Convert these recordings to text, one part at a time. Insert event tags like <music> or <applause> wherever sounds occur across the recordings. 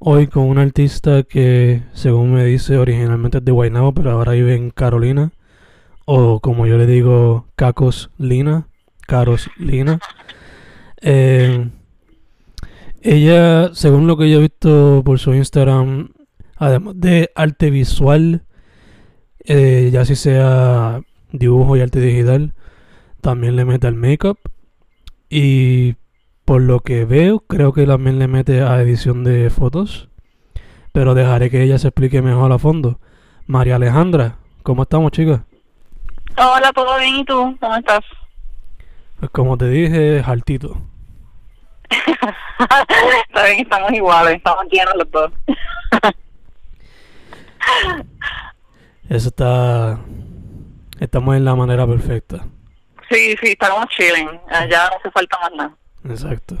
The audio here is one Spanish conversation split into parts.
Hoy con un artista que, según me dice, originalmente es de Guaynabo, pero ahora vive en Carolina. O como yo le digo, Cacos Lina. Caros Lina. Eh, ella, según lo que yo he visto por su Instagram, además de arte visual, eh, ya si sea dibujo y arte digital, también le mete al make-up. Y por lo que veo, creo que también le mete a edición de fotos. Pero dejaré que ella se explique mejor a fondo. María Alejandra, ¿cómo estamos, chicas? Hola, ¿todo bien? ¿Y tú? ¿Cómo estás? Pues como te dije, altito. <laughs> Está bien, estamos iguales, estamos llenos los dos. <laughs> Eso está... Estamos en la manera perfecta. Sí, sí, estamos chilling. Ya no hace falta más nada. Exacto.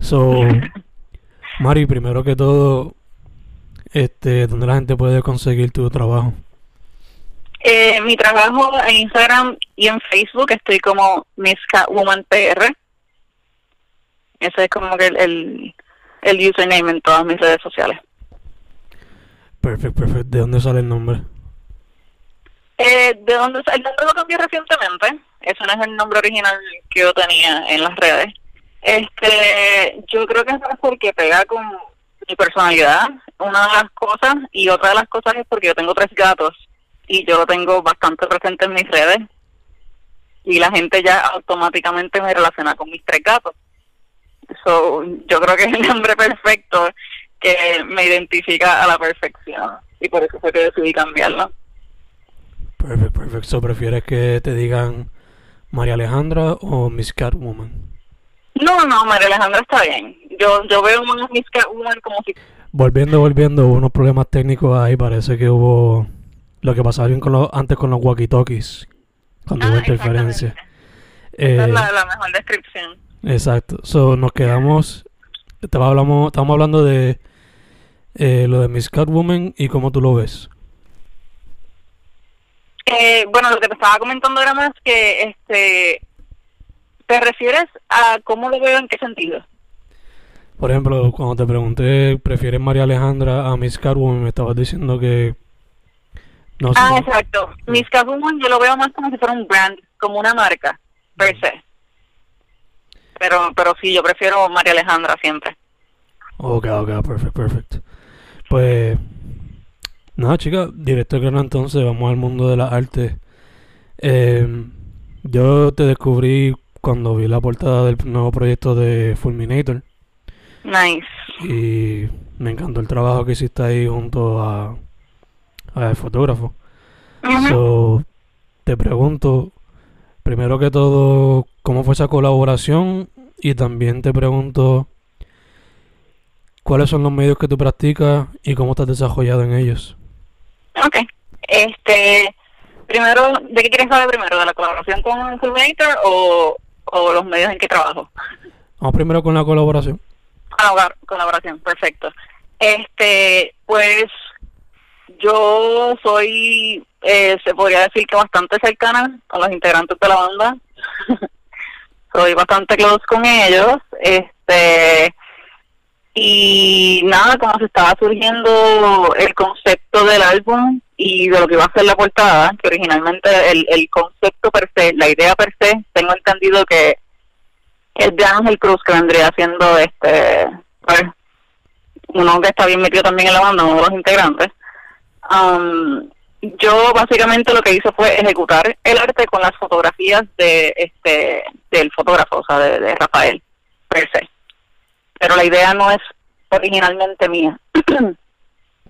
So, <laughs> Mari, primero que todo, este, ¿dónde la gente puede conseguir tu trabajo? Eh, mi trabajo en Instagram y en Facebook estoy como Miss Catwoman PR. Ese es como que el, el, el username en todas mis redes sociales. Perfecto, perfecto. ¿De dónde sale el nombre? Eh, ¿De dónde El nombre lo cambié recientemente. Ese no es el nombre original que yo tenía en las redes. Este, yo creo que es porque pega con mi personalidad, una de las cosas, y otra de las cosas es porque yo tengo tres gatos y yo lo tengo bastante presente en mis redes y la gente ya automáticamente me relaciona con mis tres gatos. So, yo creo que es el nombre perfecto que me identifica a la perfección y por eso fue que decidí cambiarlo. Perfecto, perfecto. ¿Prefieres que te digan María Alejandra o Miss Catwoman? No, no, María Alejandra está bien. Yo, yo veo más Miss Catwoman como si... Volviendo, volviendo, hubo unos problemas técnicos ahí. Parece que hubo lo que pasaba bien con los, antes con los walkie-talkies, cuando Ah, hubo interferencia. Esa Eh, es la, la mejor descripción. Exacto. So, nos quedamos. Estaba hablamos, estamos hablando de eh, lo de Miss Catwoman y cómo tú lo ves. Eh, bueno, lo que te estaba comentando era más que, este, ¿te refieres a cómo lo veo en qué sentido? Por ejemplo, cuando te pregunté, ¿prefieres María Alejandra a Miss Catwoman? Me estabas diciendo que. No sé. Ah, exacto. Miss Catwoman yo lo veo más como si fuera un brand, como una marca, per se. Pero, pero sí, yo prefiero María Alejandra siempre. Ok, ok, perfecto, perfecto. Pues. Nada, chica, directo grano entonces, vamos al mundo de las artes. Eh, yo te descubrí cuando vi la portada del nuevo proyecto de Fulminator. Nice. Y me encantó el trabajo que hiciste ahí junto a, a el fotógrafo. So, te pregunto, primero que todo, ¿cómo fue esa colaboración? Y también te pregunto, ¿cuáles son los medios que tú practicas y cómo estás desarrollado en ellos? Ok. Este, primero, ¿de qué quieres saber primero? ¿De la colaboración con Fulminator o, o los medios en que trabajo? Vamos primero con la colaboración. Ah, colaboración, perfecto. Este, pues yo soy, eh, se podría decir que bastante cercana con los integrantes de la banda. <laughs> soy bastante close con ellos. Este y nada, como se estaba surgiendo el concepto del álbum y de lo que iba a ser la portada, que originalmente el, el concepto per se, la idea per se, tengo entendido que es de Ángel Cruz, que vendría siendo este, pues, uno que está bien metido también en la banda, uno de los integrantes. Um, yo básicamente lo que hice fue ejecutar el arte con las fotografías de este del fotógrafo, o sea, de Rafael, per se pero la idea no es originalmente mía. <clears throat>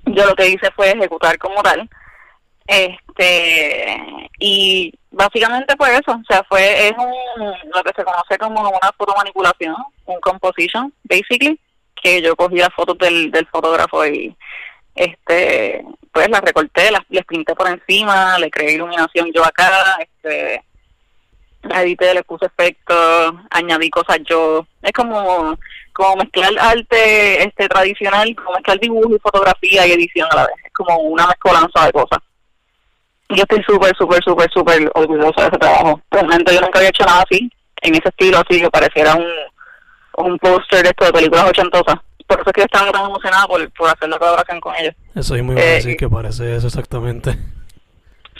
Yo lo que hice fue ejecutar como tal. Este, y básicamente fue eso, o sea, fue es un, lo que se conoce como una fotomanipulación, un composition, basically, que yo cogí las fotos del, del fotógrafo y este pues las recorté, las les pinté por encima, le creé iluminación yo acá, este edité, le puse efectos, añadí cosas yo. Es como, como mezclar arte este tradicional, como mezclar dibujo y fotografía y edición a la vez. Es como una mezcolanza de cosas. Yo estoy súper, súper, súper, súper orgullosa de ese trabajo. Realmente yo nunca había hecho nada así, en ese estilo así, que pareciera un, un póster de esto de películas ochentosas. Por eso es que estaba tan emocionada por, por hacer la colaboración con ellos. Eso es muy bueno, decir que parece eso exactamente.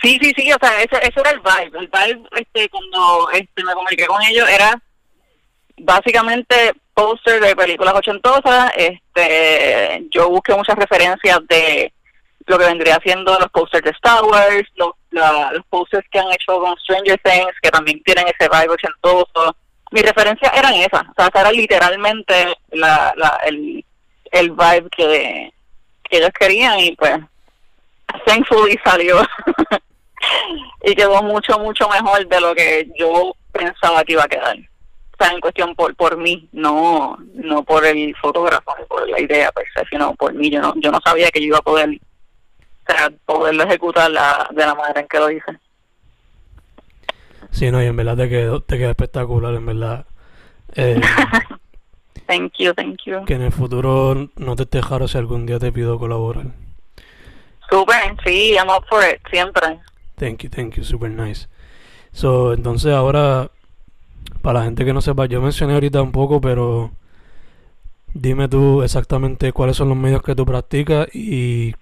Sí, sí, sí, o sea, eso, eso era el vibe. El vibe, este, cuando este, me comuniqué con ellos, era básicamente póster de películas ochentosas. Este, yo busqué muchas referencias de lo que vendría siendo los posters de Star Wars, los, los posters que han hecho con Stranger Things, que también tienen ese vibe ochentoso. Mis referencias eran esas, o sea, era literalmente la, la, el, el vibe que, que ellos querían y pues, thankfully salió. <laughs> y quedó mucho, mucho mejor de lo que yo pensaba que iba a quedar. O sea, en cuestión por por mí, no no por el fotógrafo, por la idea, pues, sino por mí. Yo no, yo no sabía que yo iba a poder, o sea, poderlo ejecutar la, de la manera en que lo hice. Sí, no, y en verdad te quedó, te quedó espectacular, en verdad. Eh, <laughs> thank you, thank you. Que en el futuro no te dejaron si algún día te pido colaborar. Super, sí, I'm up for it, siempre. Thank you, thank you, super nice. So, entonces ahora, para la gente que no sepa, yo mencioné ahorita un poco, pero dime tú exactamente cuáles son los medios que tú practicas y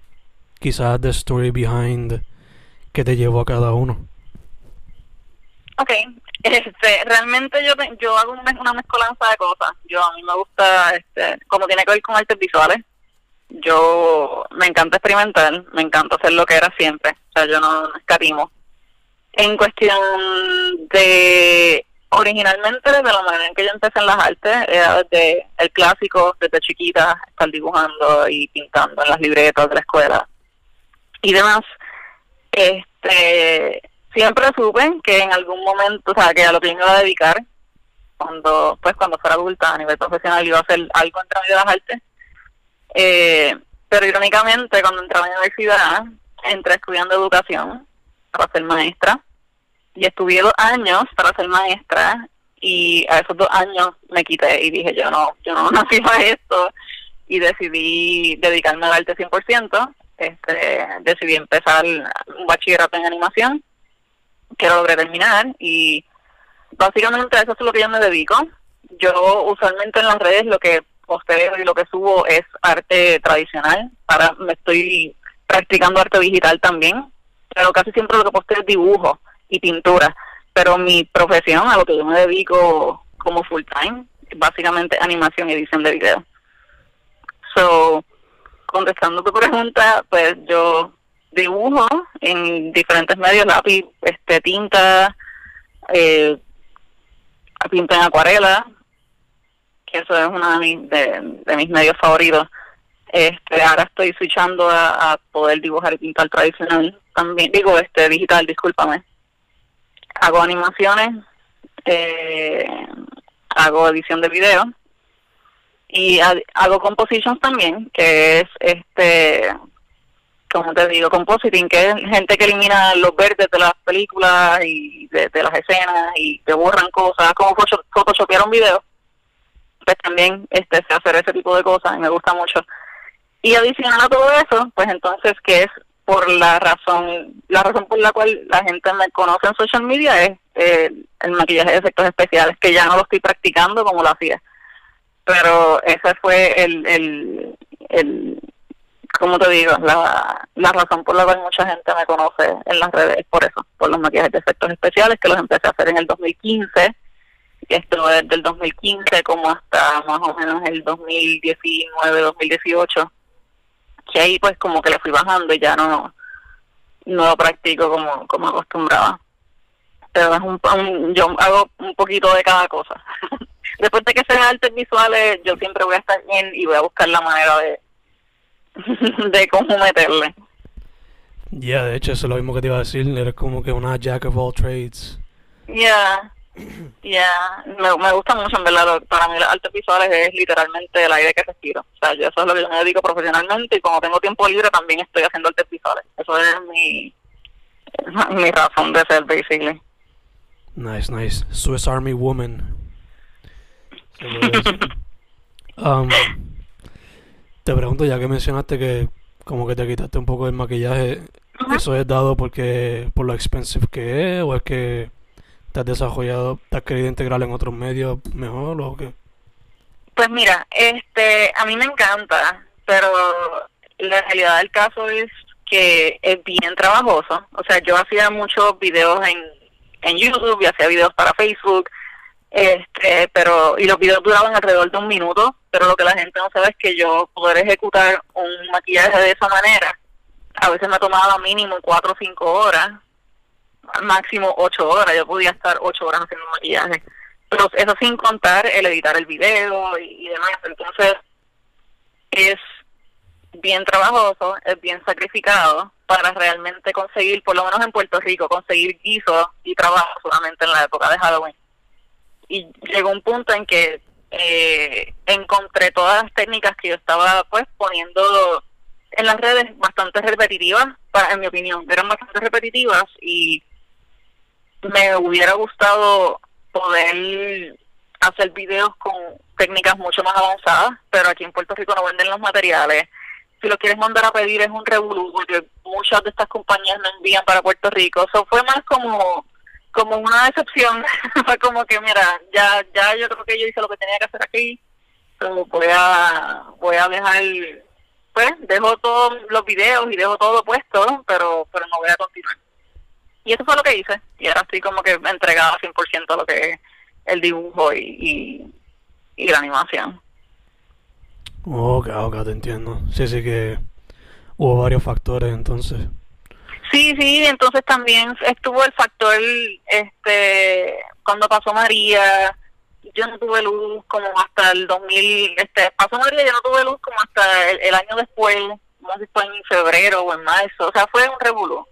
quizás the story behind que te llevó a cada uno. Ok, este, realmente yo yo hago una mezcolanza de cosas. Yo a mí me gusta, este, como tiene que ver con artes visuales, yo me encanta experimentar, me encanta hacer lo que era siempre, o sea, yo no, escatimo. En cuestión de originalmente desde la manera en que yo empecé en las artes, era desde el clásico, desde chiquita, estar dibujando y pintando en las libretas de la escuela y demás. Este, siempre supe que en algún momento, o sea, que a lo que me iba a dedicar, cuando, pues cuando fuera adulta a nivel profesional iba a hacer algo entre medio de las artes eh, pero irónicamente, cuando entré a la universidad, entré estudiando educación para ser maestra y estuve dos años para ser maestra y a esos dos años me quité y dije yo no, yo no <laughs> nací para esto y decidí dedicarme al arte 100%, este, decidí empezar un bachillerato en animación que lo logré terminar y básicamente eso es lo que yo me dedico. Yo usualmente en las redes lo que posteo y lo que subo es arte tradicional. Ahora me estoy practicando arte digital también, pero casi siempre lo que posteo es dibujo y pintura. Pero mi profesión, a lo que yo me dedico como full time, básicamente animación y edición de video. So, contestando tu pregunta, pues yo dibujo en diferentes medios, lápiz, este, tinta, eh, pinto en acuarela, que eso es uno de mis, de, mis medios favoritos. Este, ahora estoy switchando a, poder dibujar y pintar tradicional también, digo, este digital, discúlpame. Hago animaciones, eh, hago edición de video y hago compositions también, que es este como te digo, compositing, que es gente que elimina los verdes de las películas y de, las escenas y te borran cosas, como photoshopear un video pues también este hacer ese tipo de cosas y me gusta mucho. Y adicional a todo eso, pues entonces, que es por la razón, la razón por la cual la gente me conoce en social media es eh, el maquillaje de efectos especiales, que ya no lo estoy practicando como lo hacía. Pero ese fue el, el, el como te digo, la, la razón por la cual mucha gente me conoce en las redes es por eso, por los maquillajes de efectos especiales que los empecé a hacer en el 2015 y esto desde el 2015 como hasta más o menos el 2019, 2018 que ahí pues como que le fui bajando y ya no no lo practico como como acostumbraba pero es un, yo hago un poquito de cada cosa <laughs> después de que sean artes visuales yo siempre voy a estar bien y voy a buscar la manera de <laughs> de cómo meterle ya de hecho eso es lo mismo que te iba a decir eres como que una jack of all trades ya ya, me, me gusta mucho, en verdad. Para mí, las artes visuales es literalmente el aire que respiro. O sea, yo eso es lo que yo me dedico profesionalmente y como tengo tiempo libre también estoy haciendo artes visuales. Eso es mi, <laughs> mi razón de ser, basically. Nice, nice. Swiss Army Woman. <laughs> um, te pregunto, ya que mencionaste que como que te quitaste un poco el maquillaje, ¿eso es dado porque por lo expensive que es o es que te has desarrollado, te has querido integrar en otros medios mejor o qué? Pues mira, este, a mí me encanta, pero la realidad del caso es que es bien trabajoso. O sea, yo hacía muchos videos en, en YouTube y hacía videos para Facebook, este, pero y los videos duraban alrededor de un minuto, pero lo que la gente no sabe es que yo poder ejecutar un maquillaje de esa manera, a veces me tomaba mínimo cuatro o cinco horas máximo ocho horas, yo podía estar ocho horas haciendo maquillaje. Pero eso sin contar el editar el video y, demás. Entonces, es bien trabajoso, es bien sacrificado para realmente conseguir, por lo menos en Puerto Rico, conseguir guiso y trabajo solamente en la época de Halloween. Y llegó un punto en que eh, encontré todas las técnicas que yo estaba pues poniendo en las redes bastante repetitivas, en mi opinión, eran bastante repetitivas y me hubiera gustado poder hacer videos con técnicas mucho más avanzadas, pero aquí en Puerto Rico no venden los materiales. Si lo quieres mandar a pedir es un revolú, porque muchas de estas compañías no envían para Puerto Rico. Eso fue más como como una decepción. <laughs> fue como que, mira, ya ya yo creo que yo hice lo que tenía que hacer aquí. Pero voy a, voy a dejar, pues, dejo todos los videos y dejo todo puesto, pero, pero no voy a continuar. Y eso fue lo que hice. Y ahora estoy como que entregada 100% a lo que es el dibujo y, y, la animación. Ok, ok, te entiendo. Sí, sí que hubo varios factores entonces. Sí, sí, entonces también estuvo el factor, este, cuando pasó María, yo no tuve luz como hasta el 2000, este, pasó María, yo no tuve luz como hasta el, año después, no sé si fue en febrero o en marzo, o sea, fue un revuelo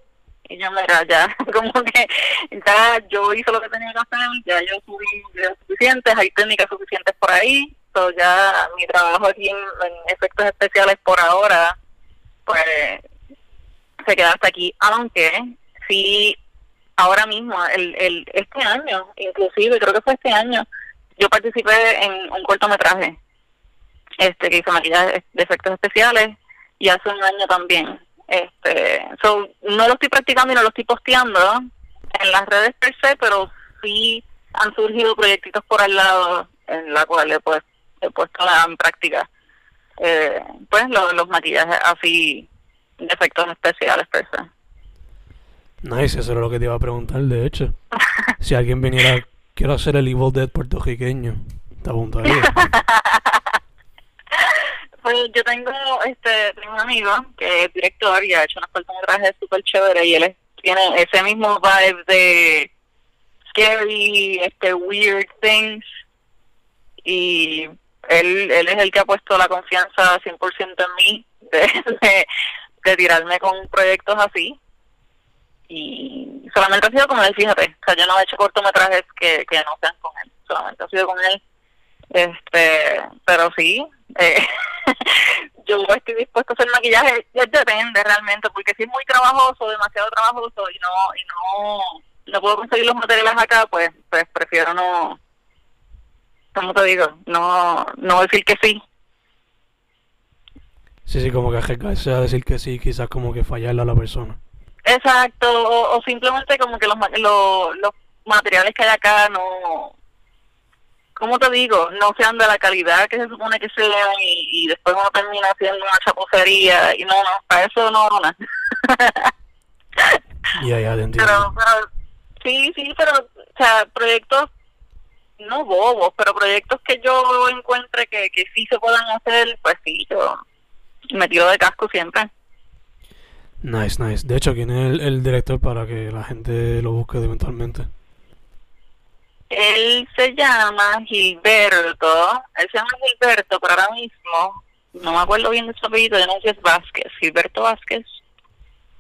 y yo mira ya <laughs> como que ya yo hice lo que tenía que hacer ya yo subí videos suficientes hay técnicas suficientes por ahí so ya mi trabajo aquí en, efectos especiales por ahora pues se queda hasta aquí. Aunque sí ahora mismo el, el este año inclusive creo que fue este año yo participé en un cortometraje este que hizo maquillaje de efectos especiales y hace un año también. Este, so, no lo estoy practicando y no lo estoy posteando en las redes per se, pero sí han surgido proyectitos por al lado en la cual pues, puesto en práctica eh, pues los maquillajes así de efectos especiales per se. Nice, eso era lo que te iba a preguntar, de hecho. <laughs> si alguien viniera, quiero hacer el Evil Dead puertorriqueño, te apuntaría. <laughs> Pues yo tengo este tengo un amigo que es director y ha hecho unas cortometrajes súper chévere y él tiene ese mismo vibe de scary, este weird things y él, él es el que ha puesto la confianza 100% en mí <laughs> de, de, tirarme con proyectos así. Y solamente ha sido con él, fíjate, o sea, yo no he hecho cortometrajes que, que no sean con él, solamente ha sido con él, este, pero sí, eh, <laughs> yo estoy dispuesto a hacer maquillaje, ya depende realmente, porque si es muy trabajoso, demasiado trabajoso y no y no no puedo conseguir los materiales acá, pues pues prefiero no, como te digo, no no decir que sí. Sí, sí, como que arriesgarse a decir que sí, quizás como que fallarle a la persona. Exacto, o, o simplemente como que los, ma- lo- los materiales que hay acá no, ¿cómo te digo? No sean de la calidad que se supone que sean y, y después uno termina haciendo una chapucería y no, no, para eso no, no. <laughs> Ya, ya, te entiendo. pero, pero, sí, sí, pero, o sea, proyectos, no bobos, pero proyectos que yo encuentre que, que sí se puedan hacer, pues sí, yo me tiro de casco siempre. Nice, nice. De hecho, ¿quién es el, el director para que la gente lo busque eventualmente? Él se llama Gilberto, él se llama Gilberto, pero ahora mismo no me acuerdo bien de su apellido, yo no sé si es Vázquez, Gilberto Vázquez.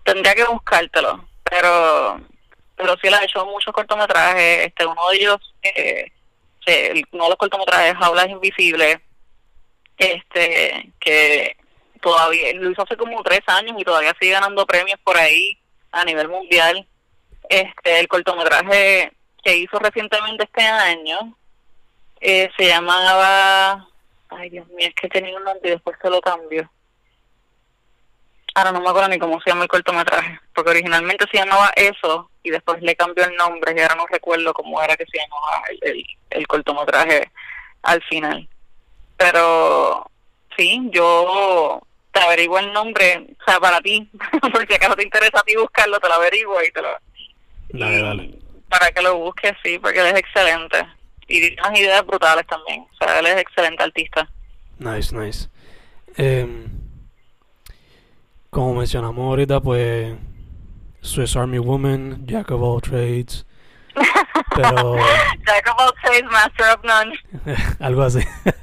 Tendría que buscártelo, pero pero sí le ha hecho muchos cortometrajes, este uno de ellos, eh, de los cortometrajes, Jaulas Invisibles, este que todavía lo hizo hace como tres años y todavía sigue ganando premios por ahí a nivel mundial. Este el cortometraje que hizo recientemente este año eh, se llamaba ay Dios mío es que tenía un nombre y después se lo cambió ahora no me acuerdo ni cómo se llama el cortometraje porque originalmente se llamaba eso y después le cambió el nombre y ahora no recuerdo cómo era que se llamaba el, el, el cortometraje al final pero sí yo te averiguo el nombre o sea para ti <laughs> por si acaso te interesa a ti buscarlo te lo averiguo y te lo Dale. Para que lo busques, sí, porque él es excelente. Y tiene unas ideas brutales también. O sea, él es excelente artista. Nice, nice. Em, como mencionamos ahorita, pues Swiss Army Woman, Jack of all trades, pero <laughs> Jack of all trades, master of none. <laughs> algo así. <laughs>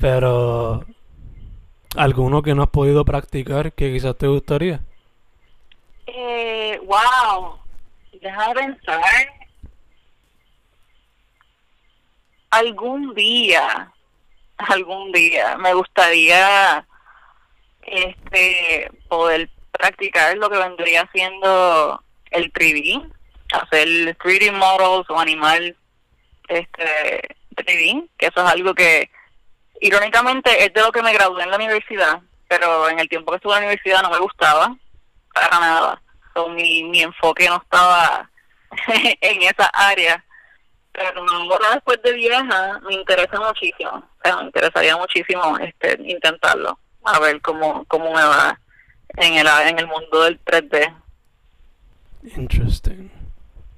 pero alguno que no has podido practicar que quizás te gustaría. Eh, wow. Deja pensar. Algún día, algún día, me gustaría este poder practicar lo que vendría siendo el 3D, hacer 3D models o animal este 3D, que eso es algo que irónicamente es de lo que me gradué en la universidad, pero en el tiempo que estuve en la universidad no me gustaba para nada. So, mi, mi enfoque no estaba <laughs> en esa área. Pero ahora después de vieja me interesa muchísimo. O sea, me interesaría muchísimo este intentarlo. A ver cómo, cómo me va en el, en el mundo del 3D. Interesting.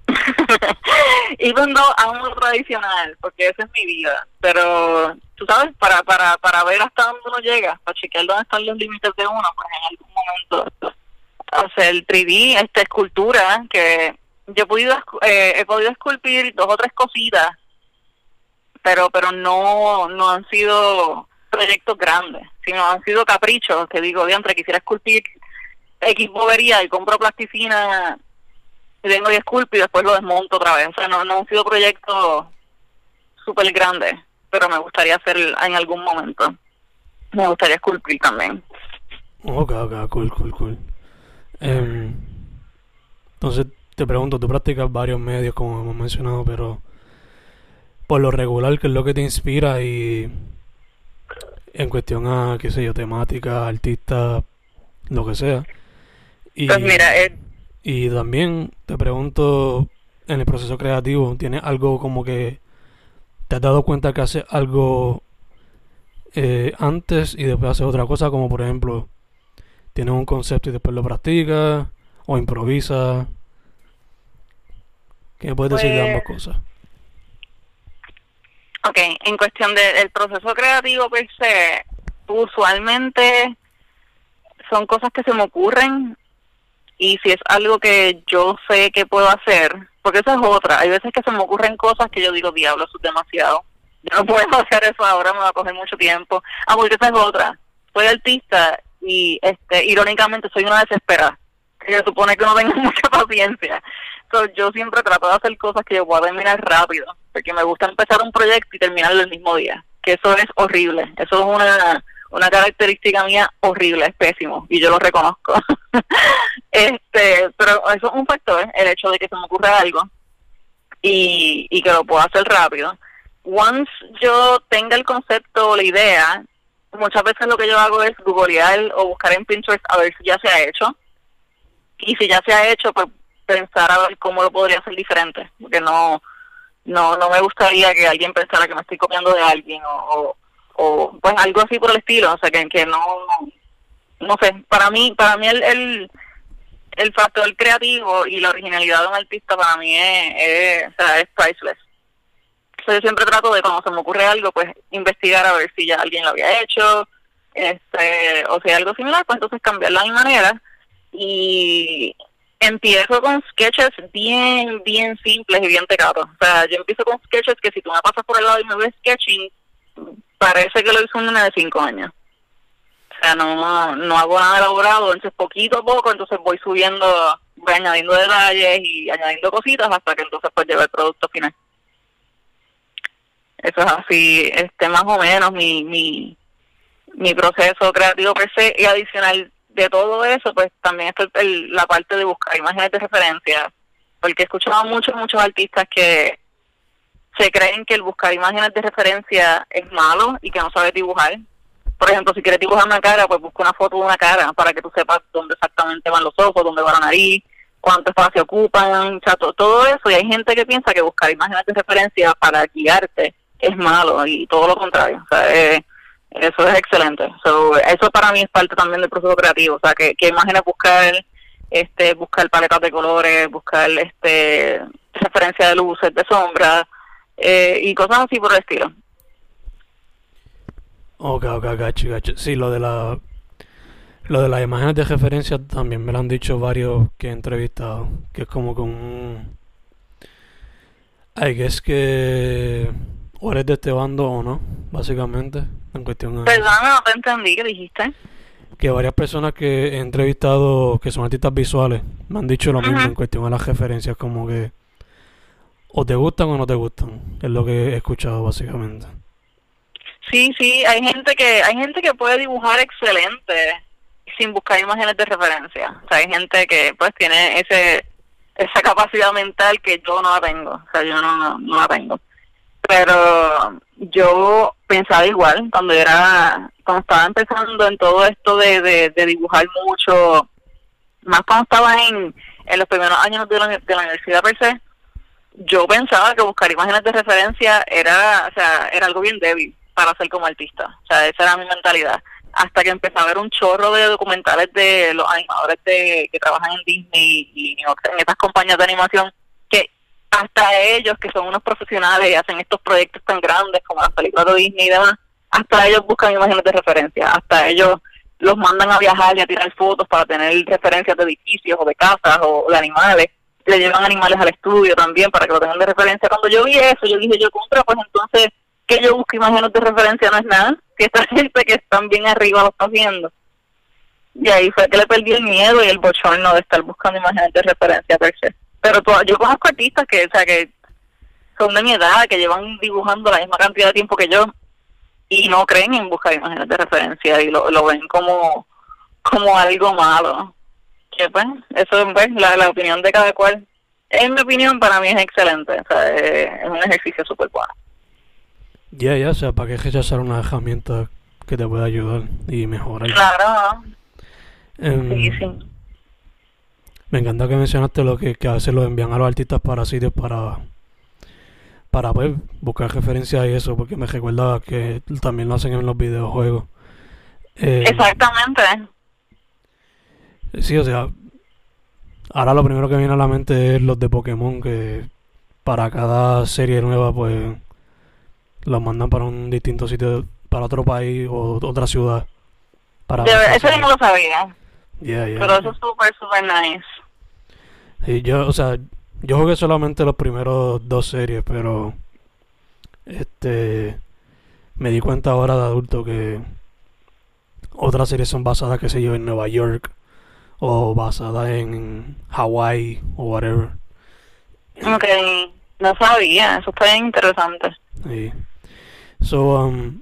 <laughs> Even though amo lo tradicional, porque esa es mi vida. Pero, tú sabes, para, para, para ver hasta dónde uno llega, para chequear dónde están los límites de uno, pues en algún momento hacer 3D, esta escultura, que yo he podido, eh, he podido esculpir dos o tres cositas, pero pero no no han sido proyectos grandes, sino han sido caprichos, que digo, diantre, quisiera esculpir X bobería y compro plasticina y vengo y esculpo y después lo desmonto otra vez. O sea, no, han sido proyectos súper grandes, pero me gustaría hacer en algún momento. Me gustaría esculpir también. Ok, ok, cool, cool, cool. Em, entonces te pregunto, tú practicas varios medios como hemos mencionado, pero por lo regular, ¿qué es lo que te inspira y en cuestión a, qué sé yo, temática, artista, lo que sea? Y, Pues mira, eh, y también te pregunto, en el proceso creativo, ¿tienes algo como que te has dado cuenta que haces algo eh, antes y después haces otra cosa? Como por ejemplo, tienes un concepto y después lo practicas o improvisas. ¿Qué me puedes decir de ambas Pues- cosas? Ok, en cuestión de- del proceso creativo per se, usualmente son cosas que se me ocurren y si es algo que yo sé que puedo hacer, porque esa es otra, hay veces que se me ocurren cosas que yo digo, diablo, eso es demasiado, yo no <laughs> puedo hacer eso ahora, me va a coger mucho tiempo. Ah, porque esa es otra, soy artista y este irónicamente soy una desesperada, que supone que no tengo <laughs> mucha paciencia. Yo siempre trato de hacer cosas que yo pueda terminar rápido, porque me gusta empezar un proyecto y terminarlo el mismo día, que eso es horrible, eso es una una característica mía horrible, es pésimo, y yo lo reconozco. <laughs> este, pero eso es un factor, el hecho de que se me ocurra algo y, y que lo pueda hacer rápido. Once yo tenga el concepto o la idea, muchas veces lo que yo hago es googlear o buscar en Pinterest a ver si ya se ha hecho. Y si ya se ha hecho, pues pensar a ver cómo lo podría hacer diferente. Porque no, no, no me gustaría que alguien pensara que me estoy copiando de alguien o, o, pues algo así por el estilo. O sea, que, que no, no sé, para mí, para mí el, el, el factor creativo y la originalidad de un artista para mí es, es, o sea, es priceless yo siempre trato de cuando se me ocurre algo, pues investigar a ver si ya alguien lo había hecho, este, o hay algo similar, pues entonces cambiarla de manera. Y empiezo con sketches bien, bien simples y bien tecatos. O sea, yo empiezo con sketches que si tú me pasas por el lado y me ves sketching, parece que lo hizo un nene de cinco años. O sea, no, no hago nada elaborado, entonces poquito a poco, entonces voy subiendo, voy añadiendo detalles y añadiendo cositas hasta que entonces pues lleve el producto final. Eso es así, este más o menos mi, mi, mi proceso creativo per se y adicional de todo eso, pues también está el, la parte de buscar imágenes de referencia, porque he escuchado muchos, muchos artistas que se creen que el buscar imágenes de referencia es malo y que no sabe dibujar. Por ejemplo, si quieres dibujar una cara, pues busca una foto de una cara para que tú sepas dónde exactamente van los ojos, dónde va la nariz, cuánto espacio ocupan, o todo eso. Y hay gente que piensa que buscar imágenes de referencia para guiarte es malo y todo lo contrario. O sea, eh, eso es excelente. eso para mí es parte también del proceso creativo. O sea, que, que imágenes buscar, este, buscar paletas de colores, buscar este referencia de luces, de sombras eh, y cosas así por el estilo. Ok, ok, gacho, gacho. Sí, lo de la lo de las imágenes de referencia también me lo han dicho varios que he entrevistado, que es como con que es que o eres de este bando o no, básicamente, en cuestión de... Perdón, no te entendí, ¿qué dijiste? Que varias personas que he entrevistado que son artistas visuales me han dicho lo mismo en cuestión de las referencias, como que o te gustan o no te gustan, es lo que he escuchado básicamente. Sí, sí, hay gente que hay gente que puede dibujar excelente sin buscar imágenes de referencia. O sea, hay gente que pues tiene ese esa capacidad mental que yo no la tengo. O sea, yo no, no la tengo pero yo pensaba igual cuando era cuando estaba empezando en todo esto de, de, dibujar mucho más cuando estaba en, en los primeros años de la, de la universidad per se yo pensaba que buscar imágenes de referencia era o sea era algo bien débil para ser como artista o sea esa era mi mentalidad. Hasta que empecé a ver un chorro de documentales de los animadores de, que trabajan en Disney y en estas compañías de animación hasta ellos, que son unos profesionales y hacen estos proyectos tan grandes como las películas de Disney y demás, hasta ellos buscan imágenes de referencia, hasta ellos los mandan a viajar y a tirar fotos para tener referencias de edificios o de casas o de animales. Le llevan animales al estudio también para que lo tengan de referencia. Cuando yo vi eso, yo dije, yo compro, pues entonces, que yo busque imágenes de referencia no es nada, <laughs> que esta gente que están bien arriba lo está haciendo. Y ahí fue que le perdí el miedo y el bochorno de estar buscando imágenes de referencia per se. Pero yo conozco artistas que, o sea, que son de mi edad, que llevan dibujando la misma cantidad de tiempo que yo y no creen en buscar imágenes de referencia y lo, lo ven como, como algo malo. Que pues, eso es pues, la, la opinión de cada cual. En mi opinión, para mí es excelente. O sea, es, un ejercicio súper bueno. Ya, ya, o sea, ¿para qué rechazar una herramienta que te pueda ayudar y mejorar? Claro. Um, sí, sí. Me encanta que mencionaste lo que, que a veces lo envían a los artistas para sitios para para pues, buscar referencias y eso, porque me recuerda que también lo hacen en los videojuegos. Eh, Exactamente. Sí, o sea, ahora lo primero que viene a la mente es los de Pokémon, que para cada serie nueva, pues, los mandan para un distinto sitio, para otro país o otra ciudad. Para eso yo no lo sabía. Pero eso es súper, súper nice. Sí, yo, o sea, yo jugué solamente los primeros dos series, pero este me di cuenta ahora de adulto que otras series son basadas, qué sé yo, en Nueva York o basadas en Hawaii o whatever. Ok, no sabía, eso está bien interesante. Sí. So, um,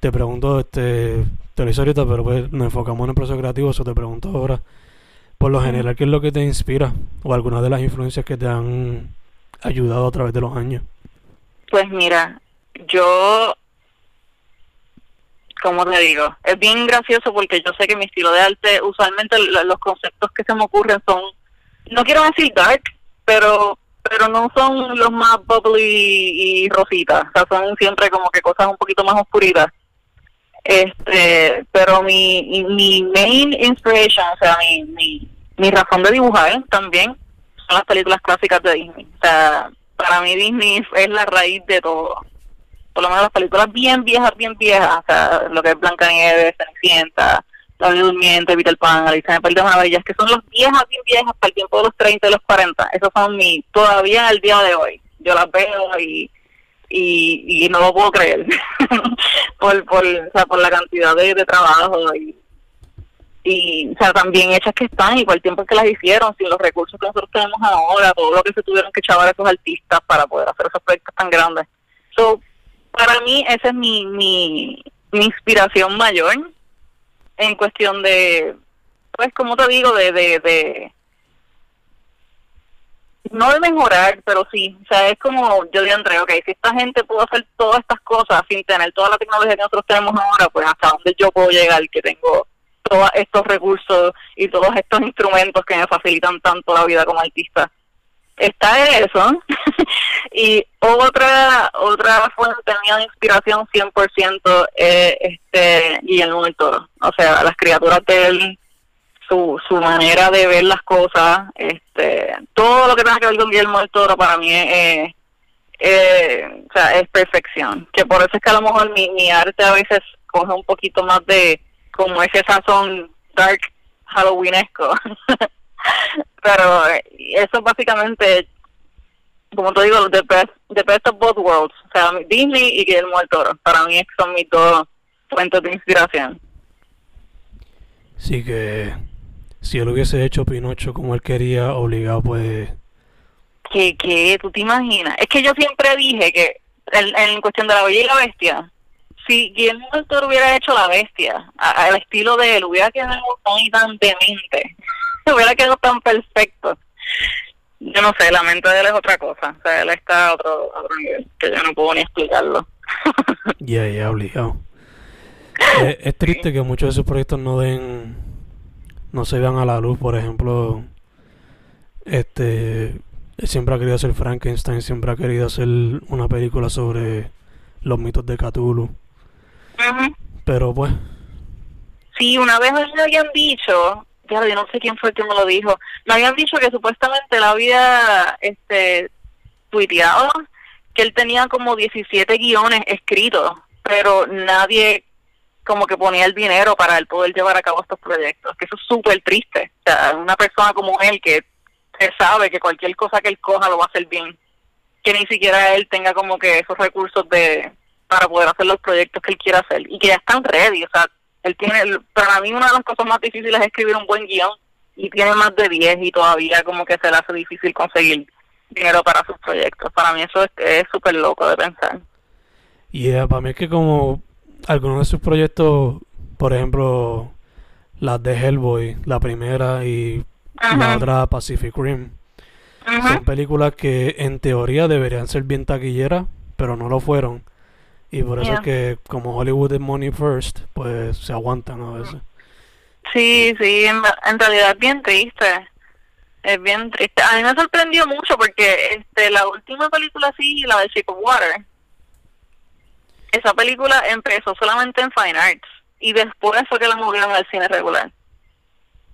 te pregunto, este, te lo hice ahorita, pero pues nos enfocamos en el proceso creativo, eso te pregunto ahora. Por lo general, ¿qué es lo que te inspira? ¿O algunas de las influencias que te han ayudado a través de los años? Pues mira, yo como te digo, es bien gracioso porque yo sé que mi estilo de arte, usualmente los conceptos que se me ocurren son, no quiero decir dark, pero pero no son los más bubbly y rositas, o sea, son siempre como que cosas un poquito más oscuritas. Este, pero mi, mi main inspiration, o sea, mi, mi, mi razón de dibujar también son las películas clásicas de Disney. O sea, para mí Disney es la raíz de todo por lo menos las películas bien viejas, bien viejas, o sea, lo que es Blancanieves, Cenicienta, La Bella Durmiente, Peter Pan, Alicia en el País de Maravillas, que son las viejas, bien viejas, para el tiempo de los 30 y los 40. Esos son mi, todavía al día de hoy. Yo las veo y, y, y no lo puedo creer <laughs> por, por, o sea, por la cantidad de, trabajo y, y o sea, tan bien hechas que están y por el tiempo que las hicieron, sin los recursos que nosotros tenemos ahora, todo lo que se tuvieron que echar a esos artistas para poder hacer esos proyectos tan grandes. So, para mí esa es mi, mi, inspiración mayor en cuestión de, pues como te digo, de, de, de, no de mejorar, pero sí, o sea, es como yo digo, André, ok, si esta gente pudo hacer todas estas cosas sin tener toda la tecnología que nosotros tenemos ahora, pues hasta dónde yo puedo llegar, que tengo todos estos recursos y todos estos instrumentos que me facilitan tanto la vida como artista está eso. <laughs> y otra otra fuente de inspiración 100% es este Guillermo del Toro. O sea, las criaturas de él, su, su manera de ver las cosas, este todo lo que tenga que ver con Guillermo del Toro para mí es, o sea, es perfección. Que por eso es que a lo mejor mi, mi arte a veces coge un poquito más de como ese sazón dark halloweenesco. <laughs> Pero eh, eso básicamente, como te digo, the best, the best of both worlds. O sea, Disney y Guillermo del Toro. Para mí son mis dos fuentes de inspiración. Sí que si él hubiese hecho Pinocho como él quería, obligado pues... ¿Qué, qué? ¿Tú te imaginas? Es que yo siempre dije que en, en cuestión de la bella y la bestia, si Guillermo del Toro hubiera hecho la bestia al estilo de él, hubiera quedado tan tan demente hubiera quedado tan perfecto. Yo no sé, la mente de él es otra cosa. O sea, él está a otro, nivel, que yo no puedo ni explicarlo. <laughs> Ya, ya, obligado. es, triste que muchos de esos proyectos no den, no se vean a la luz. Por ejemplo, este, siempre ha querido hacer Frankenstein, siempre ha querido hacer una película sobre los mitos de Cthulhu. Pero pues. Sí, una vez me habían dicho yo no sé quién fue que me lo dijo. Me habían dicho que supuestamente la había este, tuiteado que él tenía como 17 guiones escritos, pero nadie como que ponía el dinero para él poder llevar a cabo estos proyectos, que eso es súper triste. O sea, una persona como él que sabe que cualquier cosa que él coja lo va a hacer bien, que ni siquiera él tenga como que esos recursos de para poder hacer los proyectos que él quiera hacer y que ya están ready, o sea, él tiene, para mí una de las cosas más difíciles es escribir un buen guion y tiene más de 10 y todavía como que se le hace difícil conseguir dinero para sus proyectos. Para mí eso es súper loco de pensar. Y para mí es que como algunos de sus proyectos, por ejemplo, las de Hellboy, la primera y la otra Pacific Rim, son películas que en teoría deberían ser bien taquilleras, pero no lo fueron. Y por eso es que como Hollywood es money first, pues se aguantan a veces. Sí, sí, en, realidad es bien triste. Es bien triste. A mí me sorprendió mucho porque este la última película sí, la de Shape of Water, esa película empezó solamente en Fine Arts y después fue que la movieron al cine regular.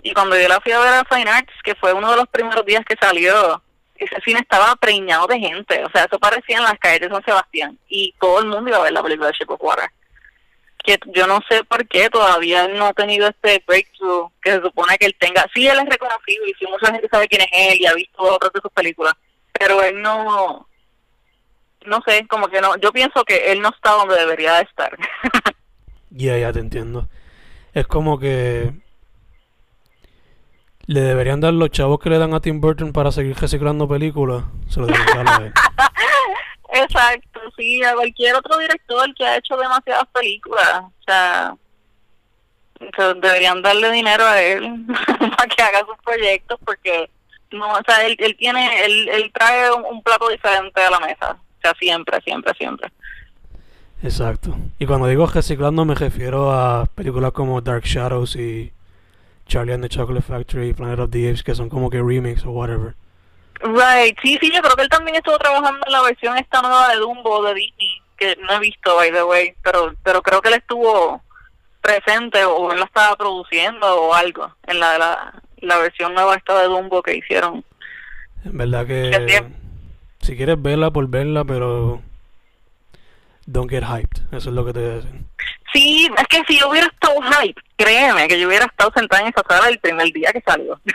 Y cuando yo la fui a ver a Fine Arts, que fue uno de los primeros días que salió, ese cine estaba preñado de gente, o sea, eso parecía en las calles de San Sebastián y todo el mundo iba a ver la película de Chico Water. Que yo no sé por qué todavía no ha tenido este breakthrough que se supone que él tenga. Sí, él es reconocido y sí, mucha gente sabe quién es él y ha visto otras de sus películas, pero él no, no sé, como que no, yo pienso que él no está donde debería estar. <laughs> Ya, ya te entiendo. Es como que le deberían dar los chavos que le dan a Tim Burton para seguir reciclando películas. Se lo deberían dar a él. <laughs> Exacto, sí, a cualquier otro director que ha hecho demasiadas películas. O sea, deberían darle dinero a él <laughs> para que haga sus proyectos porque no, o sea, él, él tiene, él, él trae un, plato diferente a la mesa. Sea, siempre, siempre, siempre. Exacto. Y cuando digo reciclando me refiero a películas como Dark Shadows y Charlie and the Chocolate Factory, Planet of the Apes, que son como que remakes o whatever. Right, sí, sí, yo creo que él también estuvo trabajando en la versión esta nueva de Dumbo de Disney, que no he visto, by the way, pero, pero creo que él estuvo presente o él la estaba produciendo o algo en la, la, la versión nueva esta de Dumbo que hicieron. En verdad Que. Si quieres verla por verla, pero don't get hyped. Eso es lo que te decir. Sí, es que si yo hubiera estado hype, créeme que yo hubiera estado sentada en esa sala el primer día que salió. <laughs>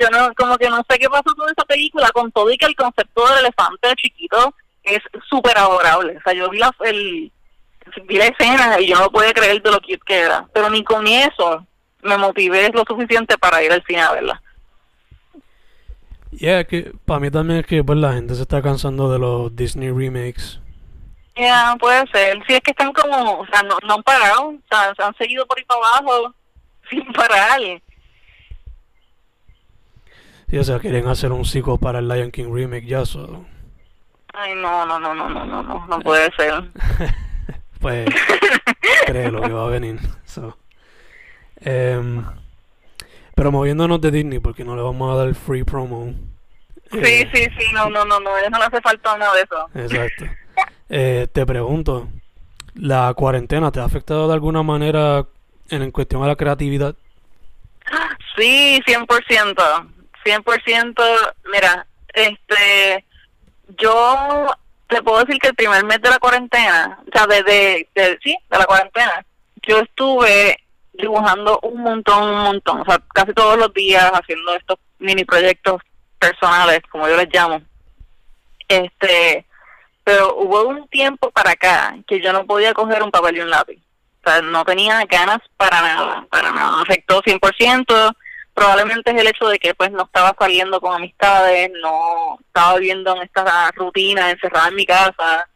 Yo no, como que no sé qué pasó con esa película, con todo y que el concepto del elefante chiquito es súper adorable. O sea, yo vi la, el, vi la escena y yo no podía creer de lo cute que era. Pero ni con eso me motivé lo suficiente para ir al cine a verla. Yeah, que para mí también es que pues la gente se está cansando de los Disney remakes. Ya, puede ser. Si es que están como, o sea, no, no han parado, o sea, se han seguido por ahí para abajo <laughs> sin parar. Sí, o sea, quieren hacer un sequel para el Lion King remake ya, so, Ay, no, no, no, no, no, no, no, no puede <laughs> ser. pues <laughs> créelo que va a venir. So, em, pero moviéndonos de Disney, porque no le vamos a dar free promo. Sí, eh, sí, sí, no, no, no, no, a ellos no le hace falta nada de eso. Exacto. Eh, te pregunto, ¿la cuarentena te ha afectado de alguna manera en, en cuestión a la creatividad? Sí, 100%, 100%, mira, este, yo te puedo decir que el primer mes de la cuarentena, o sea, de, de, de- sí, de la cuarentena, yo estuve dibujando un montón, un montón, o sea, casi todos los días haciendo estos mini proyectos personales, como yo les llamo. Este, pero hubo un tiempo para acá que yo no podía coger un papel y un lápiz. O sea, no tenía ganas para nada, para nada. Afectó 100%. Probablemente es el hecho de que pues no estaba saliendo con amistades, no estaba viviendo en esta rutina encerrada en mi casa,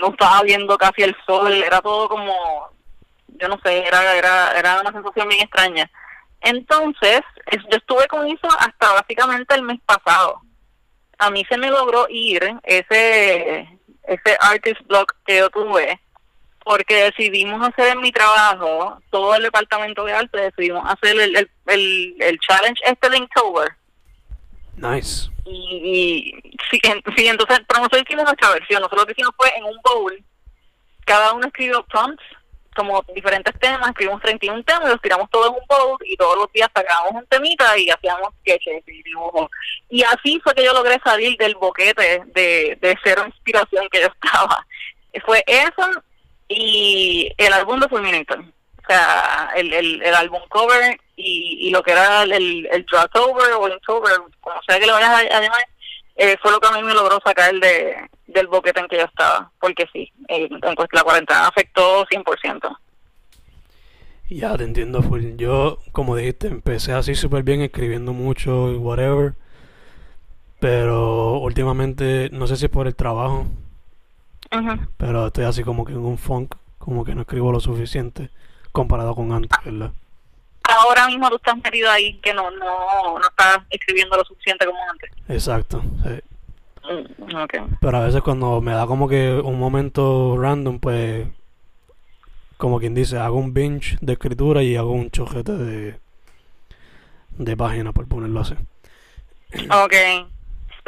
no estaba viendo casi el sol, era todo como, yo no sé, era, era, era una sensación bien extraña. Entonces, es- yo estuve con eso hasta básicamente el mes pasado. A mí se me logró ir ese, ese artist block que yo tuve porque decidimos hacer en mi trabajo, todo el departamento de arte, decidimos hacer el, el, el, el challenge este de Inktober. Nice. Y, y sí, en- sí, entonces, pero nosotros hicimos nuestra versión. Nosotros lo que hicimos fue en un bowl, cada uno escribió prompts, como diferentes temas, escribimos 31 temas, los tiramos todos en un bowl y todos los días sacábamos un temita y hacíamos sketches y dibujos. Y así fue que yo logré salir del boquete de, de cero inspiración que yo <laughs> estaba. Fue eso y el álbum de Fulminator. O sea, el, el, el álbum cover y, y lo que era el, el, el Drawtober o el Inktober, como sea que lo vayas a llamar, eh, fue lo que a mí me logró sacar de, del boquete en que yo estaba. Porque sí, eh, la cuarentena afectó 100%. Ya te entiendo full. Yo, como dijiste, empecé así súper bien escribiendo mucho y whatever. Pero últimamente, no sé si es por el trabajo, pero estoy así como que en un funk, como que no escribo lo suficiente comparado con antes, ¿verdad? Ahora mismo tú estás metido ahí que no, no, no estás escribiendo lo suficiente como antes. Exacto. sí. Mm. Pero a veces cuando me da como que un momento random, pues, como quien dice, hago un binge de escritura y hago un chojete de, de página, por ponerlo así. Ok.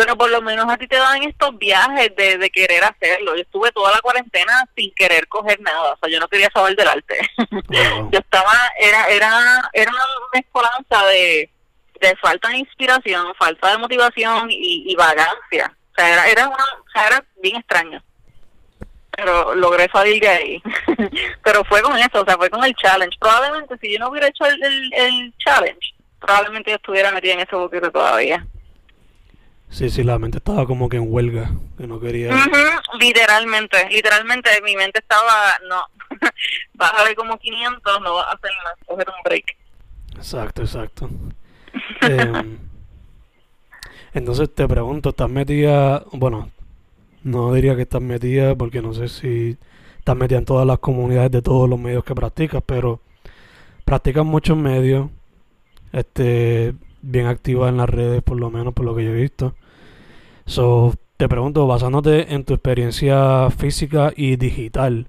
Pero por lo menos a ti te dan estos viajes de, de querer hacerlo. Yo estuve toda la cuarentena sin querer coger nada. O sea, yo no quería saber del arte. Wow. <laughs> yo estaba, era, era, era una mezcolanza de, de falta de inspiración, falta de motivación y, y vagancia. O sea, era, era, una, o sea, era bien extraño. Pero logré salir de ahí. <laughs> Pero fue con eso, o sea, fue con el challenge. Probablemente si yo no hubiera hecho el, el, el challenge, probablemente yo estuviera metida en ese boquete todavía. Sí, sí, la mente estaba como que en huelga, que no quería... Literalmente, literalmente mi mente estaba, no, vas a ver como 500, no vas a hacer nada, coger un break. Exacto, exacto. Em, <laughs> entonces te pregunto, ¿estás metida, bueno, no diría que estás metida porque no sé si estás metida en todas las comunidades de todos los medios que practicas, pero practicas muchos medios, este, bien activa en las redes por lo menos por lo que yo he visto. So, te pregunto, basándote en tu experiencia física y digital,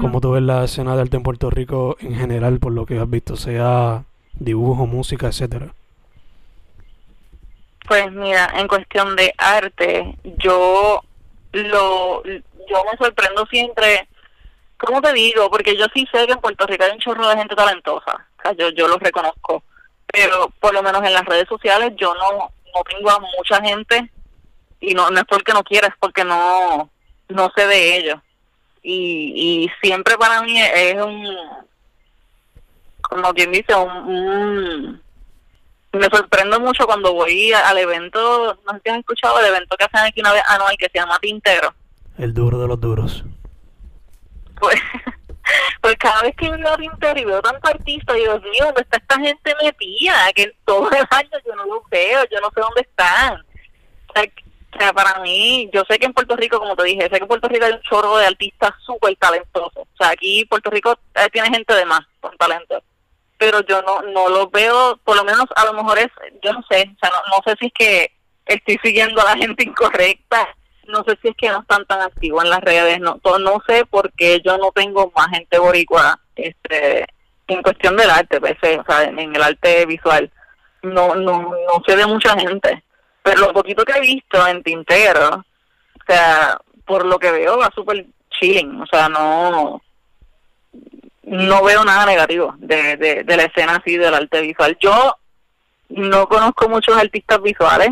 ¿cómo tú ves la escena de arte en Puerto Rico en general, por lo que has visto, sea dibujo, música, etcétera? Pues mira, en cuestión de arte, yo lo yo me sorprendo siempre, ¿cómo te digo? Porque yo sí sé que en Puerto Rico hay un chorro de gente talentosa, o sea, yo, yo lo reconozco, pero por lo menos en las redes sociales yo no, no tengo a mucha gente y no, no es porque no quiera, es porque no, no sé de ellos. Y, y siempre para mí es un, como quien dice, un, me sorprendo mucho cuando voy al evento, no sé si has escuchado el evento que hacen aquí una vez anual que se llama Tintero. El duro de los duros. Pues, <laughs> pues cada vez que veo a Tintero y veo tanto artista, Dios mío, ¿dónde está esta gente metida? Que todo el año yo no los veo, yo no sé dónde están. O sea, o sea, para mí, yo sé que en Puerto Rico, como te dije, sé que en Puerto Rico hay un chorro de artistas súper talentosos. O sea, aquí Puerto Rico eh, tiene gente de más con talento. Pero yo no no lo veo, por lo menos a lo mejor es, yo no sé, o sea, no, no sé si es que estoy siguiendo a la gente incorrecta, no sé si es que no están tan activos en las redes, no no sé por qué yo no tengo más gente boricua este en cuestión del arte, pues, eh, o sea, en el arte visual. No, no, no sé de mucha gente pero lo poquito que he visto en Tintero, o sea, por lo que veo va súper chilling, o sea, no no veo nada negativo de, de, la escena así del arte visual. Yo no conozco muchos artistas visuales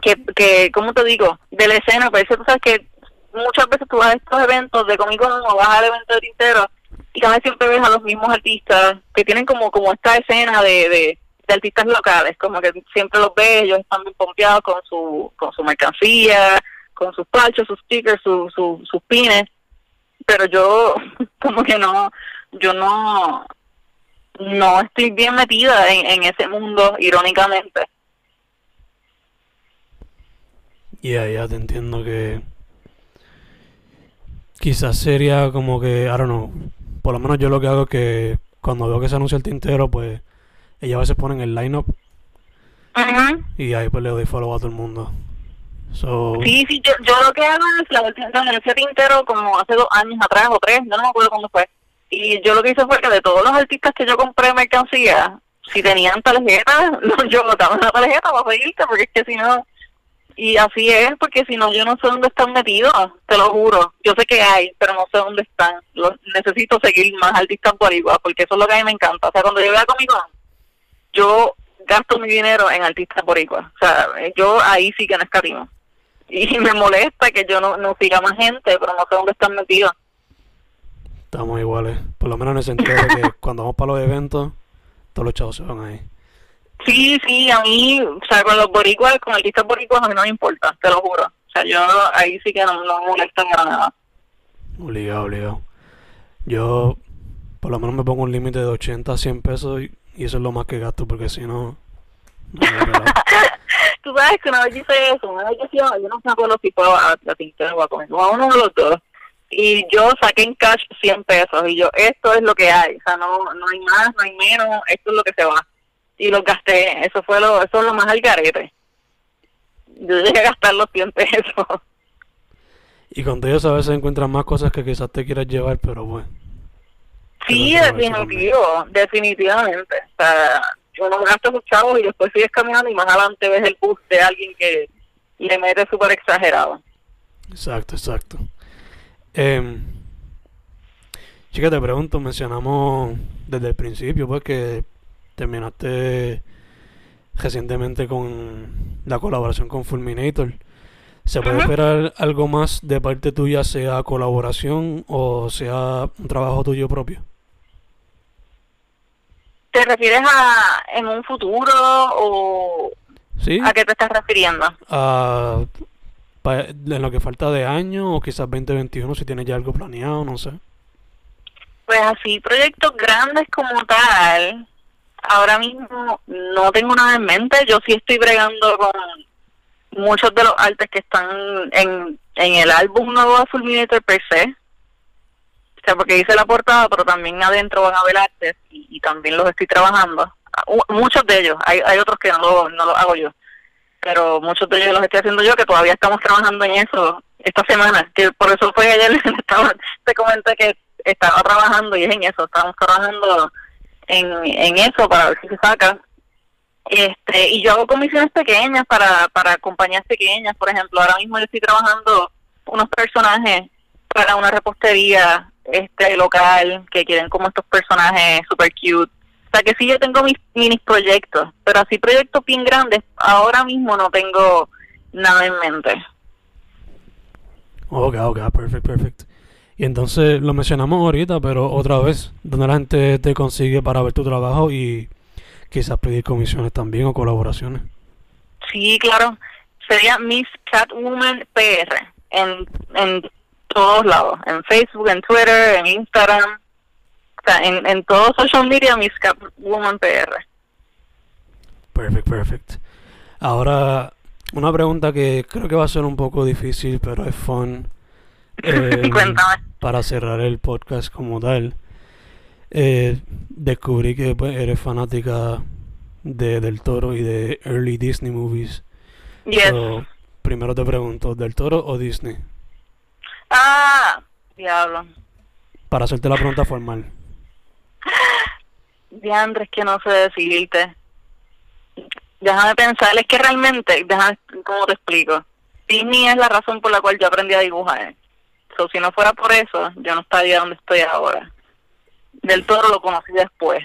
que, que ¿cómo te digo? De la escena, pero eso tú sabes que muchas veces tú vas a estos eventos de Comic Con vas al evento de Tintero y cada vez siempre ves a los mismos artistas que tienen como como esta escena de, de de artistas locales, como que siempre los ves, ellos están bien pompeados con su, con su mercancía, con sus parchos, sus stickers, su, su, sus pines, pero yo <laughs> como que no, yo no, no estoy bien metida en, en ese mundo, irónicamente. Ya, ya te entiendo que quizás sería como que, I don't know, por lo menos yo lo que hago es que cuando veo que se anuncia el tintero, pues ella a veces ponen el line-up y ahí pues le doy follow a todo el mundo. So, sí, sí, yo, yo lo que hago es la versión de ese tintero como hace dos años atrás o tres, no me acuerdo cuándo fue. Y yo lo que hice fue que de todos los artistas que yo compré mercancía, si tenían tarjeta, <laughs> no, yo botaba una tarjeta para pedirte, porque es que si no, y así es, porque si no, yo no sé dónde están metidos, te lo juro. Yo sé que hay, pero no sé dónde están. necesito seguir más artistas por igual, porque eso es lo que a mí me encanta. O sea, cuando yo voy a Comic yo gasto mi dinero en artistas igual O sea, yo ahí sí que no escatimo. Y <laughs> me molesta que yo no, no siga más gente, pero no sé dónde están metidos. Estamos iguales. Por lo menos en el sentido de que <laughs> cuando vamos para los eventos, todos los chavos se van ahí. Sí, sí, a mí, o sea, con los boricuas, con artistas boricuas, a mí no me importa, te lo juro. O sea, yo ahí sí que no, no me molesta para nada. Obligado, obligado. Yo, por lo menos me pongo un límite de 80 a 100 pesos y y eso es lo más que gasto porque si no... <laughs> Tú sabes que una vez hice eso, una vez yo, yo no me acuerdo si fue a la o a comer, a uno de los dos. Y yo saqué en cash 100 pesos y yo, esto es lo que hay, o sea, no, no hay más, no hay menos, esto es lo que se va. Y lo gasté, eso fue lo, eso es lo más al garete. Yo llegué a gastar los 100 pesos. Y con ellos a veces encuentran más cosas que quizás te quieras llevar, pero bueno. Sí, definitivo, definitivamente. O sea, uno gasta sus chavos y después sigues caminando y más adelante ves el bus de alguien que le mete súper exagerado. Exacto, exacto. Eh, chica, te pregunto, mencionamos desde el principio, pues que terminaste recientemente con la colaboración con Fulminator. ¿Se puede esperar algo más de parte tuya, sea colaboración o sea un trabajo tuyo propio? ¿Te refieres a en un futuro o a qué te estás refiriendo? A, en lo que falta de año o quizás 2021 si tienes ya algo planeado, no sé. Pues así, proyectos grandes como tal, ahora mismo no tengo nada en mente. Yo sí estoy bregando con muchos de los artes que están en, en el álbum nuevo de Fulminator per se o sea, porque hice la portada, pero también adentro van a ver artes y, también los estoy trabajando. muchos de ellos, hay, hay otros que no lo, no lo hago yo. pero muchos de ellos los estoy haciendo yo, que todavía estamos trabajando en eso esta semana, que por eso fue ayer, <laughs> estaba, te comenté que estaba trabajando y es en eso, estamos trabajando en, en eso para ver si se saca. Este, y yo hago comisiones pequeñas para, para compañías pequeñas, por ejemplo, ahora mismo yo estoy trabajando unos personajes para una repostería este local que quieren como estos personajes super cute. O sea que sí yo tengo mis mini proyectos, pero así proyectos bien grandes, ahora mismo no tengo nada en mente. Ok, ok, perfect, perfect. Y entonces lo mencionamos ahorita, pero otra vez, donde la gente te consigue para ver tu trabajo y quizás pedir comisiones también o colaboraciones. Sí, claro. Sería Miss Catwoman PR en, en todos lados, en Facebook, en Twitter, en Instagram, o sea, en, en todo social media, Miss Catwoman PR. Perfect, perfect. Ahora, una pregunta que creo que va a ser un poco difícil, pero es fun. <laughs> Eh, Cuéntame. Para cerrar el podcast como tal. Eh, descubrí que pues, eres fanática de Del Toro y de early Disney movies. Yes. So, primero te pregunto, ¿Del Toro o Disney? Ah, diablo. Para hacerte la pregunta formal. Diandre, es que no sé decidirte. Déjame pensar, es que realmente, déjame, ¿cómo te explico? Disney es la razón por la cual yo aprendí a dibujar. So, si no fuera por eso, yo no estaría donde estoy ahora. Del Toro lo conocí después.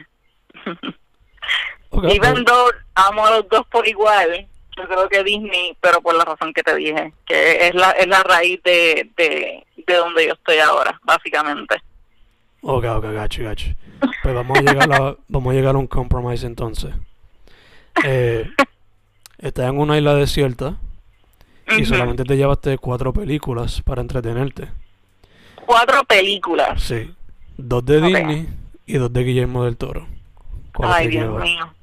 <laughs> Okay, Even though amo a los dos por igual, yo creo que Disney, pero por la razón que te dije, que es la, es la raíz de, de, de donde yo estoy ahora, básicamente. ok, ok, gacho, gacho. Pues vamos a llegar a, <laughs> vamos a llegar a un compromise entonces. Eh, estás en una isla desierta y solamente te llevaste cuatro películas para entretenerte. Cuatro películas. Sí. Dos de. Disney y dos de Guillermo del Toro. ¿Cuál Ay, Dios llevas? mío.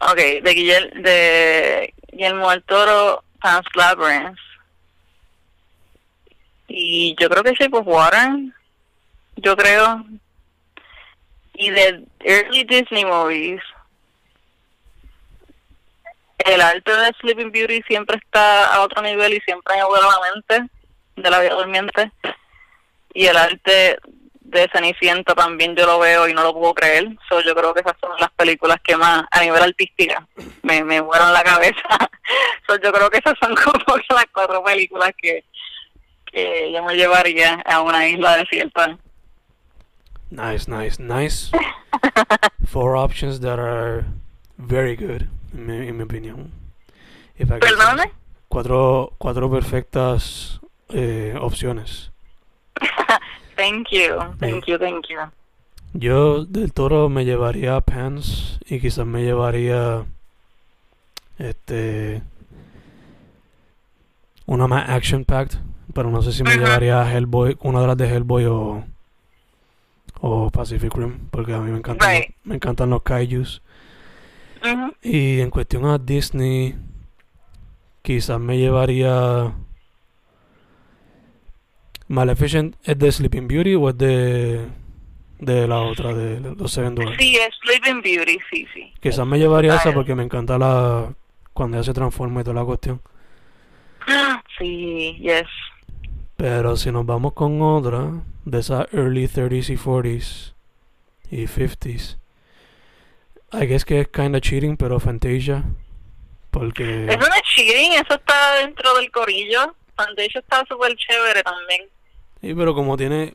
Ok, de Guillermo, de Guillermo del Toro, Pan's Labyrinth. Y yo creo que Shape of Water. Yo creo. Y de Early Disney Movies. El arte de Sleeping Beauty siempre está a otro nivel y siempre me vuela la mente de la vida durmiente. Y el arte de Cenicienta también yo lo veo y no lo puedo creer. So, yo creo que esas son las películas que más, a nivel artística, me, me vuelan la cabeza. <laughs> so, yo creo que esas son <laughs> como las cuatro películas que, que yo me llevaría a una isla desierta. Nice, nice, nice. <laughs> Four options that are very good, en mi, en mi opinión. ¿Perdone? Cuatro, cuatro perfectas eh, opciones. Thank you, thank you, thank you. Yo del toro me llevaría Pants y quizás me llevaría este una más action packed, pero no sé si me Ujú. llevaría a Hellboy, una de las de Hellboy o o Pacific Rim, porque a mí me encantan Right. los, me encantan los kaijus. Y en cuestión a Disney, quizás me llevaría Maleficent es de Sleeping Beauty o es de de la otra de los Seven Dwarfs. Sí, es Sleeping Beauty, sí, sí. Quizás me llevaría esa porque me encanta la cuando ella se transforma y toda la cuestión. <gasps> Sí, yes. Pero si nos vamos con otra de esas early 30s y 40s y 50s, I guess que es kinda cheating, pero Fantasia, porque Eso no es cheating, eso está dentro del corillo. Fantasia está súper chévere también. Sí, pero como tiene,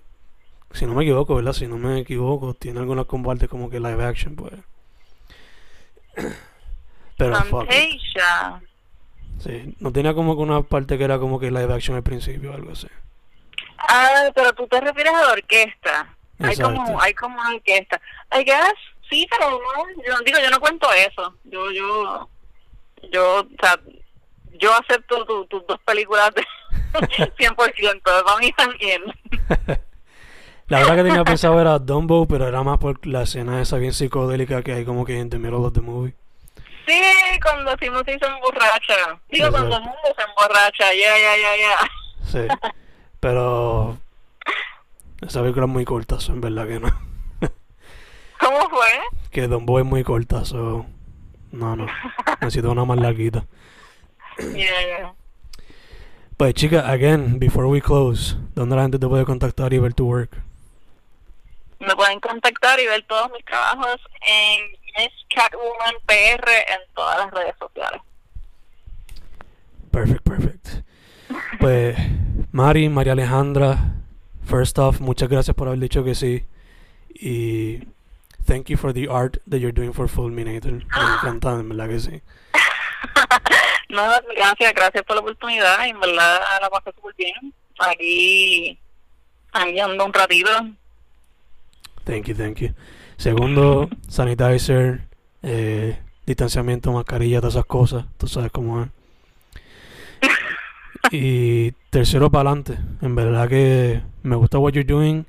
si no me equivoco, ¿verdad? Si no me equivoco, tiene algunas compartes como que live action, pues. <clears throat> Pero fuck it. Fantasia. Sí, no tenía como que una parte que era como que live action al principio o algo así. Ah, pero tú te refieres a la orquesta. Hay como, hay como una orquesta. I guess, sí, pero no, yo digo, yo no cuento eso. Yo, yo, yo, o sea, yo acepto tu- tus dos películas de <laughs> 100%, para mí también. <laughs> La verdad que tenía pensado era Dumbo, pero era más por la escena esa bien psicodélica que hay como que en the middle of the movie. Sí, cuando Timothy se emborracha. Digo, cuando el mundo se emborracha, ya, ya, ya, ya. Sí. Pero esa película es muy corta, en verdad que no. <laughs> ¿Cómo fue? Que Dumbo es muy corta, so No, no. Necesito una más larguita. Yeah, yeah. Pues chica, again, before we close, ¿dónde la gente te puede contactar y ver tu work? Me pueden contactar y ver todos mis trabajos en Miss Catwoman PR en todas las redes sociales. Perfect, perfect. Pues, <laughs> Mari, María Alejandra, first off, muchas gracias por haber dicho que sí. Y thank you for the art that you're doing for Fulminator. Me encanta, en verdad que sí. <laughs> No, gracias, gracias por la oportunidad. En verdad la pasé súper bien. Aquí, aquí ando un ratito. Thank you, thank you. Segundo, sanitizer, eh, distanciamiento, mascarilla, todas esas cosas. Tú sabes cómo es. <laughs> Y tercero, para adelante. En verdad que me gusta what you're doing.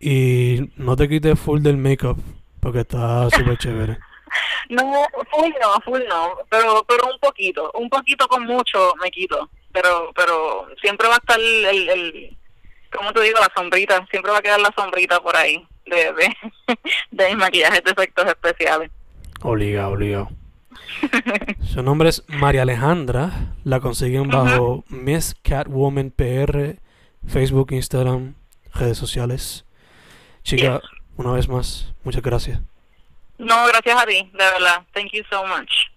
Y no te quites full del makeup, porque está súper chévere. <laughs> <laughs> No, full no, full no, pero pero un poquito, un poquito con mucho me quito, pero pero siempre va a estar el, el, el ¿cómo te digo? La sombrita, siempre va a quedar la sombrita por ahí de, de, <laughs> de mis maquillajes de efectos especiales. Obligado, obligado. <laughs> Su nombre es María Alejandra. La consiguen bajo Miss Catwoman PR, Facebook, Instagram, redes sociales. Chica, una vez más, muchas gracias. No, gracias a ti, de verdad. Thank you so much.